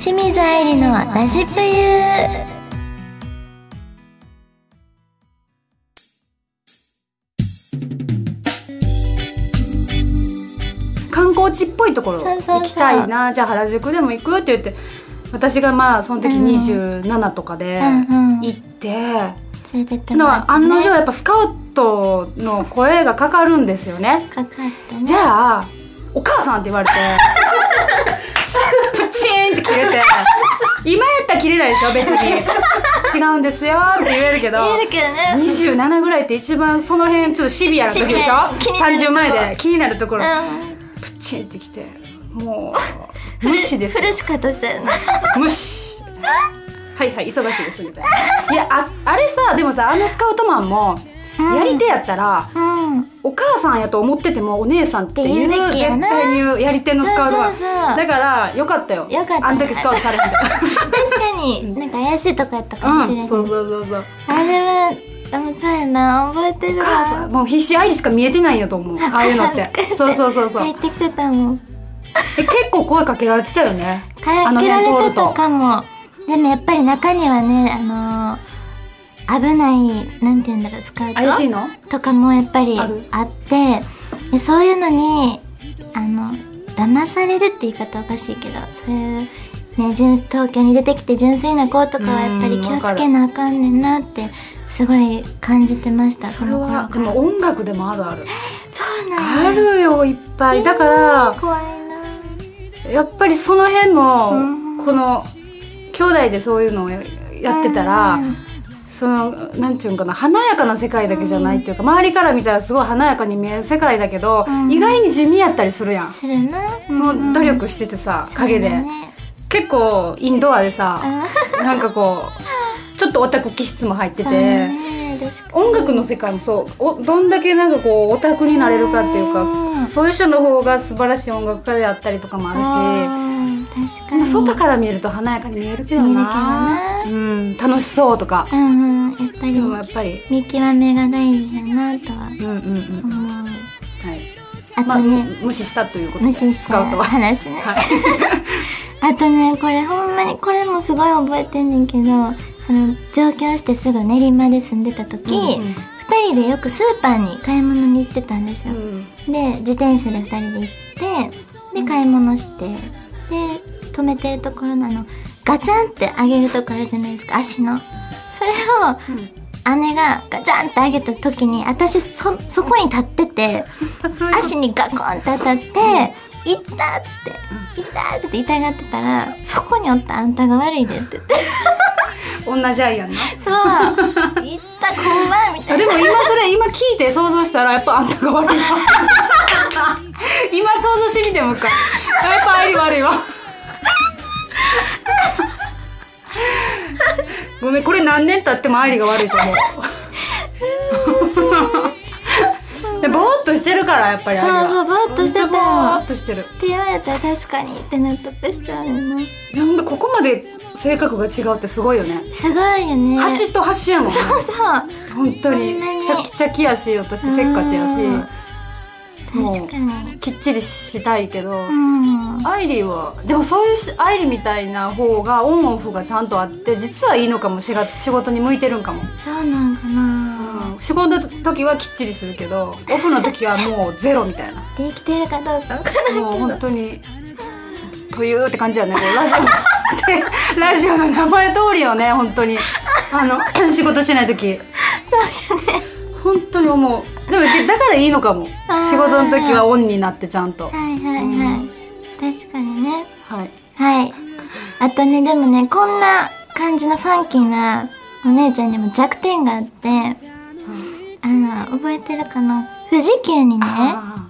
清水愛理のラジプユ観光地っぽいところ行きたいなじゃあ原宿でも行くって言って私がまあその時27とかで行って、連れてってもらって、ね、の案の定やっぱスカウトの声がかかるんですよね。かかったね。じゃあお母さんって言われてプ チーンって切れて今やったら切れないですよ別に。違うんですよって言えるけど言えるけどね。27ぐらいって一番その辺ちょっとシビアな時でしょ？シビア気になるとこ30前で気になるところ。うん。プチンってきてもう無視です。フルシカとしたよね。無視。はいはい忙しいですみたいな。いやああれさでもさあのスカウトマンもうん。やり手やったら、うんお母さんやと思っててもお姉さんって言う絶対やり手のスカウトマンそうそうそう。だからよかったよ。よかった。あの時スカウトされへんかった 確かに。なんか怪しいとこやったかもしれない、うんそうそうそうそう。あれはでもそうやな。覚えてるお母さわんもう必死アイリしか見えてないんやと思う。ああいうのって。そうそうそうそう。入ってきてたもん。え結構声かけられてたよね。かけられてたかも。でもやっぱり中にはねあのー危ないなんて言うんだろうスカ怪しいの？とかもやっぱりある。あってでそういうのにあの騙されるって言い方おかしいけどそういうね純東京に出てきて純粋な子とかはやっぱり気をつけなあかんねんなってすごい感じてましたそそれの頃から。はでも音楽でもあるある。そうなんあるよいっぱい。だから怖いな。やっぱりその辺もうん。この兄弟でそういうのをやってたらうんそのなんていうんかな華やかな世界だけじゃないっていうか周りから見たらすごい華やかに見える世界だけどうん。意外に地味やったりするやん。するな。もう努力しててさ陰で。ね結構インドアでさうん。なんかこうちょっとオタク気質も入ってて。音楽の世界もそう。おどんだけなんかこうオタクになれるかっていうかうん。そういう人の方が素晴らしい音楽家であったりとかもあるしうん確かに。外から見ると華やかに見えるけどな。うん、楽しそうとか。うんうんやっぱりでもやっぱり。見極めが大事だなとはうんうんうん。思う。はい。まあ、あとね、無視したということで無視した話ね、はい。あとねこれほんまにこれもすごい覚えてんねんけどその上京してすぐ練馬で住んでた時、うんうん二人でよくスーパーに買い物に行ってたんですよ、うん。で自転車で二人で行ってで買い物して。で止めてるところのあの。ガチャンって上げるとこあるじゃないですか足の。それを姉がガチャンって上げた時に私そそこに立ってて 足にガコンって当たって「痛っ!」つって「痛っ!」って痛がってたら「そこにおったあんたが悪いで」って言って。同じ愛やんな「そう。痛っこんま」みたいな。あでも今それ今聞いて想像したらやっぱあんたが悪いわ 今想像してみてもう一回。やっぱ愛理悪いわ。ごめんこれ何年経っても愛理が悪いと思う。でぼーっとしてるからやっぱり愛理は。そうそうぼーっとしてたほんぼーっとしてる。って言われたら確かにって納得しちゃうよな。なんでここまで性格が違うってすごいよね。すごいよね。端と端やもんね。そうそう。本当に。ほんまに。チャキチャキやし私せっかちやし。うんもうきっちりしたいけど、うんアイリーはでもそういうアイリーみたいな方がオンオフがちゃんとあって実はいいのかもしが仕事に向いてるんかも、そうなんかな、仕事の時はきっちりするけどオフの時はもうゼロみたいなできてるかどうかわからないもう本当にというって感じやねこラジオラジオの名前通りよね本当にあの仕事してない時そうよね本当に思うでもだからいいのかも。仕事の時はオンになってちゃんと。はいはいはい、うん。確かにね。はい。はい。あとねでもねこんな感じのファンキーなお姉ちゃんにも弱点があって、あの覚えてるかな？富士急にねあ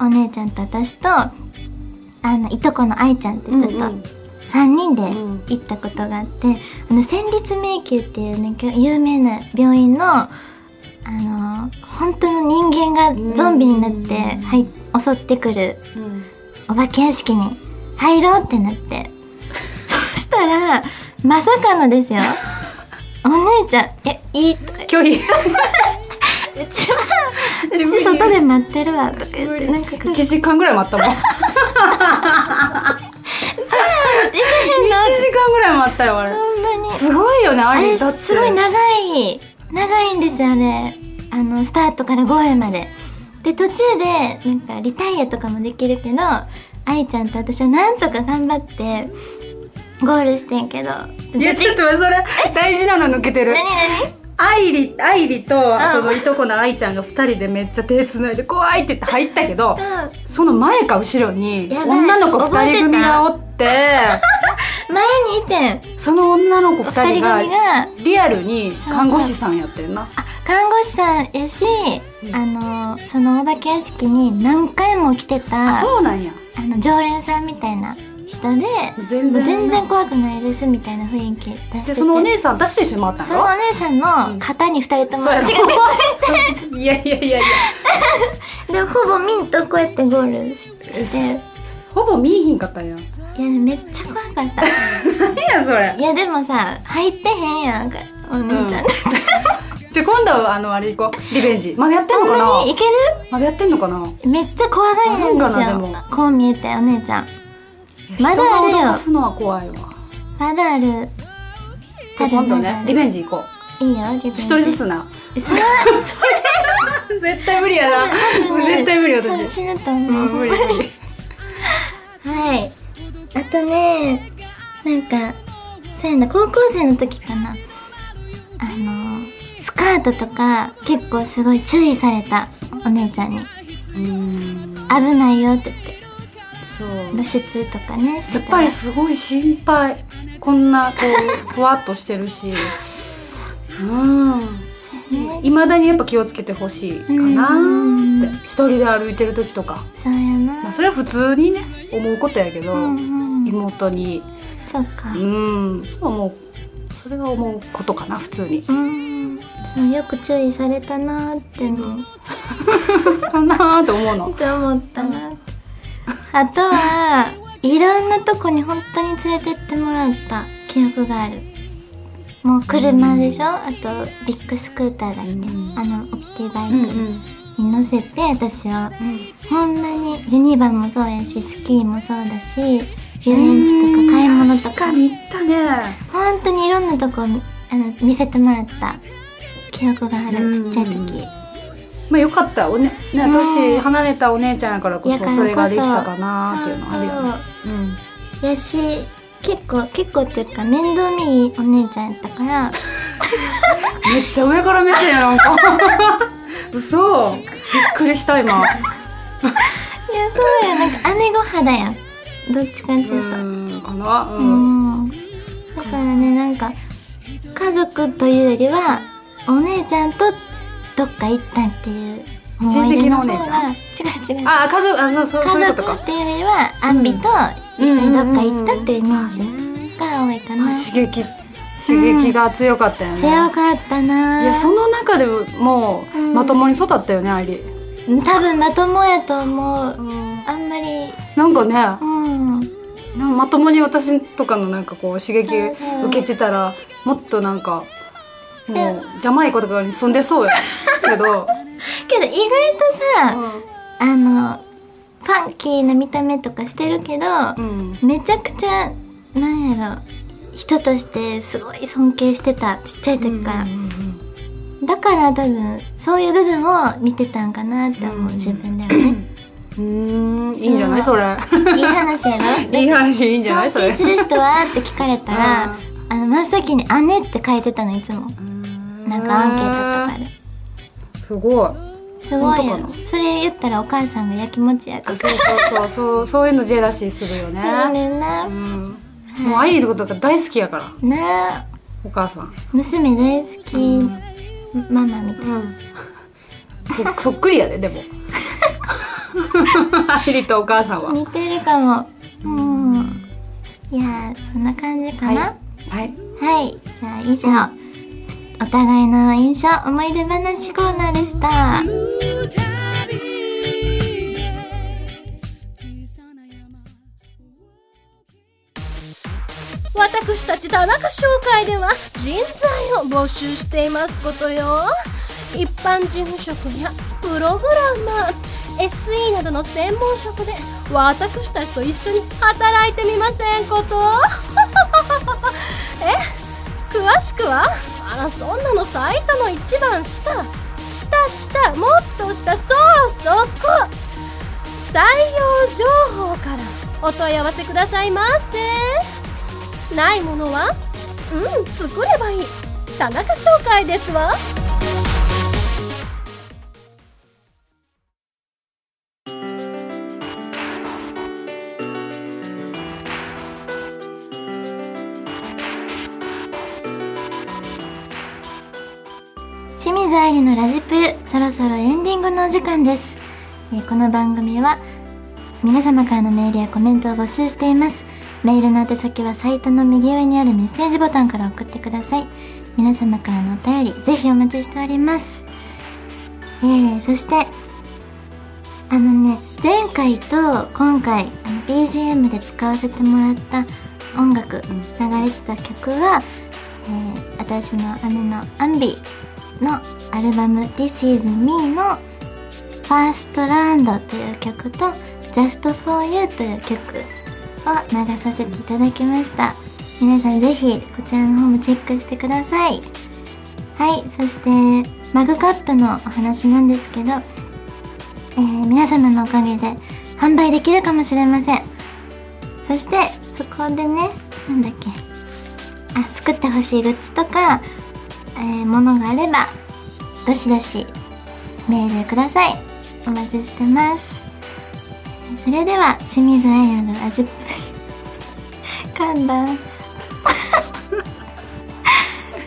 お姉ちゃんと私とあのいとこの愛ちゃんって人と、うんうん。3人でん。行ったことがあって、あの戦慄迷宮っていうね有名な病院のあの本当の人間がゾンビになって、はい、襲ってくるお化け屋敷に入ろうってなって。そしたらまさかのですよ。お姉ちゃん「えいい?」とか拒否うちは うち外で待ってるわ」とか言ってなんか1時間ぐらい待ったもん。ぐらいもあったよあれ。すごいよねああれすごい長い長いんですよあれあのスタートからゴールまで。で途中でなんかリタイアとかもできるけど愛ちゃんと私はなんとか頑張ってゴールしてんけど。いやちょっとそれ大事なの抜けてる。何？愛理愛理とん。そのいとこの愛ちゃんが二人でめっちゃ手つないで怖いって言って入ったけど何その前か後ろに女の子二人組がおって 前にいてんその女の子二二人人が組が。リアルに看護師さんやってるな。あ看護師さんやし、あのそのお化け屋敷に何回も来てたあそうなんや。あの常連さんみたいな人で全然。怖くないですみたいな雰囲気出してて。でそのお姉さん私と一緒に回ったそのおんや姉さんの肩に二人とも足がつろ。いやいやいやいやいて でほぼミンとこうやってゴールししてほぼ見えひんかったんや。いやめっちゃ怖かった。何やそれ。いやでもさ入ってへんやんか。お姉ちゃん、うん。じゃあ今度はあのあれ行こう。リベンジ。まだやってんのかほんまにないける？まだやってんのかな？めっちゃ怖がりなんですよ。こう見えてお姉ちゃん。まだあるよすのは怖いわ。まだある。じゃあ今度ねリベンジ行こう。いいよリベンジ。一人ずつな。えそれはそれ。絶対無理やな。絶対無理私。死ぬと思う、うん無理無理はい。あとねなんかそうやな高校生の時かな。あのスカートとか結構すごい注意されたお姉ちゃんに。うん。危ないよって言って。そう。露出とかねしてやったぱらりすごい心配。こんなこうふわっとしてるし。う。ん。ねいまだにやっぱ気をつけてほしいかなって。一人で歩いてる時とか、そうやな、まあ、それは普通にね思うことやけど、うんうん妹に。そうか。うん。そう思う。それは思うことかな普通に。うん。そうよく注意されたなーってのかなーって思うの。って思ったな。あとはいろんなとこに本当に連れてってもらった記憶があるもう車でしょ？あとビッグスクーターだっけ、うん。あの大きいバイうんうクん。に乗せて私はほんまにユニバもそうやしスキーもそうだし遊園地とか買い物とか。確かに行ったね。本当にいろんなとこあの見せてもらった。記憶があるちっちゃい時。まあよかったおね。ねうん年離れたお姉ちゃんやからこそやからこそ。それができたかなっていうのあるよね。うん。やし結構結構っていうか面倒見いいお姉ちゃんやったから。めっちゃ上から目線やなんか。嘘。びっくりした今。いやそうや。なんか姉御肌やん。どっちかっていうと。うんかな。ううん。んだからねなんか家族というよりはお姉ちゃんとどっか行ったっていう親戚のお姉ちゃん？違う違う。あ家族あそうそう家ことか。族っていうよりはアンビと一緒にどっか行ったっていうイメージが多いかな。あ刺激刺激が強かったよね、強かったな。いやその中でもう、うん。まともに育ったよね愛理。多分まともやと思う。あんまり。なんかねうん。まともに私とかのなんかこう刺激受けてたらもっとなんかもうジャマイカとかに住んでそうやけど、けど意外とさ、あのファンキーな見た目とかしてるけど、うん。めちゃくちゃなんやろ人としてすごい尊敬してたちっちゃい時から、だから多分そういう部分を見てたんかなって思う、うん。自分ではね。うーん。いいんじゃない？それ。いい話やろ？いい話いいんじゃない？それ。尊敬する人は？って聞かれたら、あの真っ先に「姉」って書いてたのいつも。なんかアンケートとかで。すごいすごいそれ言ったらお母さんがやきもちやとかあそうそうそう。そうそういうのジェラシーするよね。そうねんな、うん。もうアイリーのことが大好きやから。なあお母さん。娘大好き、うん。ママみたい。うん。そそっくりやででも。アイリーとお母さんは。似てるかも。うん。いやーそんな感じかな。はい。はい、じゃあ以上。お互いの印象思い出話コーナーでした私たち田中商会では人材を募集していますことよ。一般事務職やプログラマー SE などの専門職で私たちと一緒に働いてみませんこと。え詳しくはあらそんなのサイトの一番下。下下もっと下そうそこ。採用情報からお問い合わせくださいませ。ないものは？うん作ればいい。田中商会ですわ。清水愛理のラジプユそろそろエンディングのお時間です、えーこの番組は皆様からのメールやコメントを募集しています。メールの宛先はサイトの右上にあるメッセージボタンから送ってください。皆様からのお便りぜひお待ちしております。えー、そしてあのね前回と今回あの BGM で使わせてもらった音楽、流れてた曲は、えー私の姉のアンビのアルバム「This is Me」の「ファーストラウンドという曲と「Just for You」という曲流させていただきました。皆さんぜひこちらの方もチェックしてください。はいそしてマグカップのお話なんですけど、えー皆様のおかげで販売できるかもしれません。そしてそこでねなんだっけ。あ作ってほしいグッズとか、えーものがあればどしどしメールください。お待ちしてます。それでは清水愛理のラジプ噛んだ。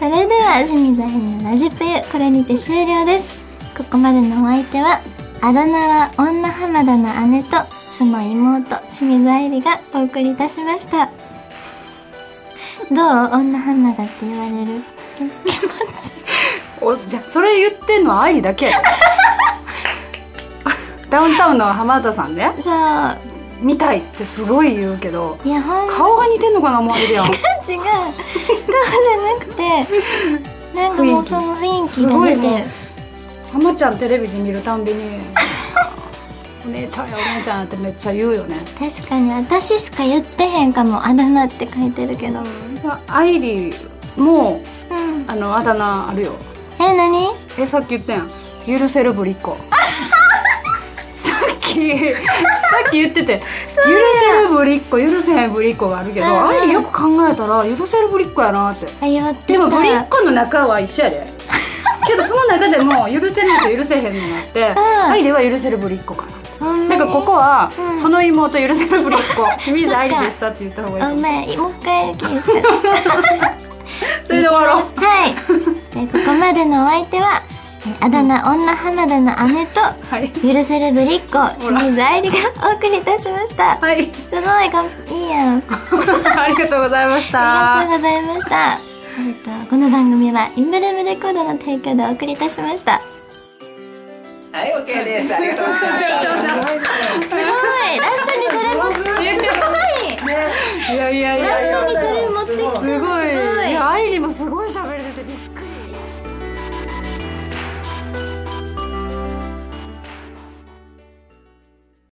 それでは清水愛理のラジプユこれにて終了です。ここまでのお相手はあだ名は女浜田の姉とその妹清水愛理がお送りいたしました。どう？女浜田って言われる？おじゃそれ言ってんのは愛理だけダウンタウンの浜田さんねそう。見たいってすごい言うけどいや顔が似てんのかな思われるやん。違う。顔じゃなくてなんかもうその雰囲気すが出て。浜ちゃんテレビで見るたんびに「お姉ちゃんやお姉ちゃん」ってめっちゃ言うよね。確かに私しか言ってへんかもあだ名って書いてるけど。愛理もうん。あのあだ名あるよ。え何？えさっき言ったやん。許せるぶりっ子き。さっき言ってて許せるぶりっ子許せへんぶりっ子があるけどうんうん。愛理よく考えたら許せるぶりっ子やなって。でもぶりっ子の中は一緒やで。けどその中でも許せるのと許せへんのがあってん。愛理は許せるぶりっ子かななんかここは、うん。その妹許せるぶりっ子 清水愛理でしたって言った方がいいかもお前もう一回聞いそれで終わろう。はい。じゃあここまでのお相手はえあだ名女浜田の姉とはい。許せるぶりっ子清水愛理がお送りいたしました。はい。すごいがんいいやん。ありがとうございましありがとうたございました。えっと、この番組はインブルームレコードの提供でお送りいたしました。はい、オッケーです。ありがとうございました。すごいラストにそれ持ってすごい。いやいやいやラストにそれ持ってきたすごい。すごい。いや愛理もすごい喋り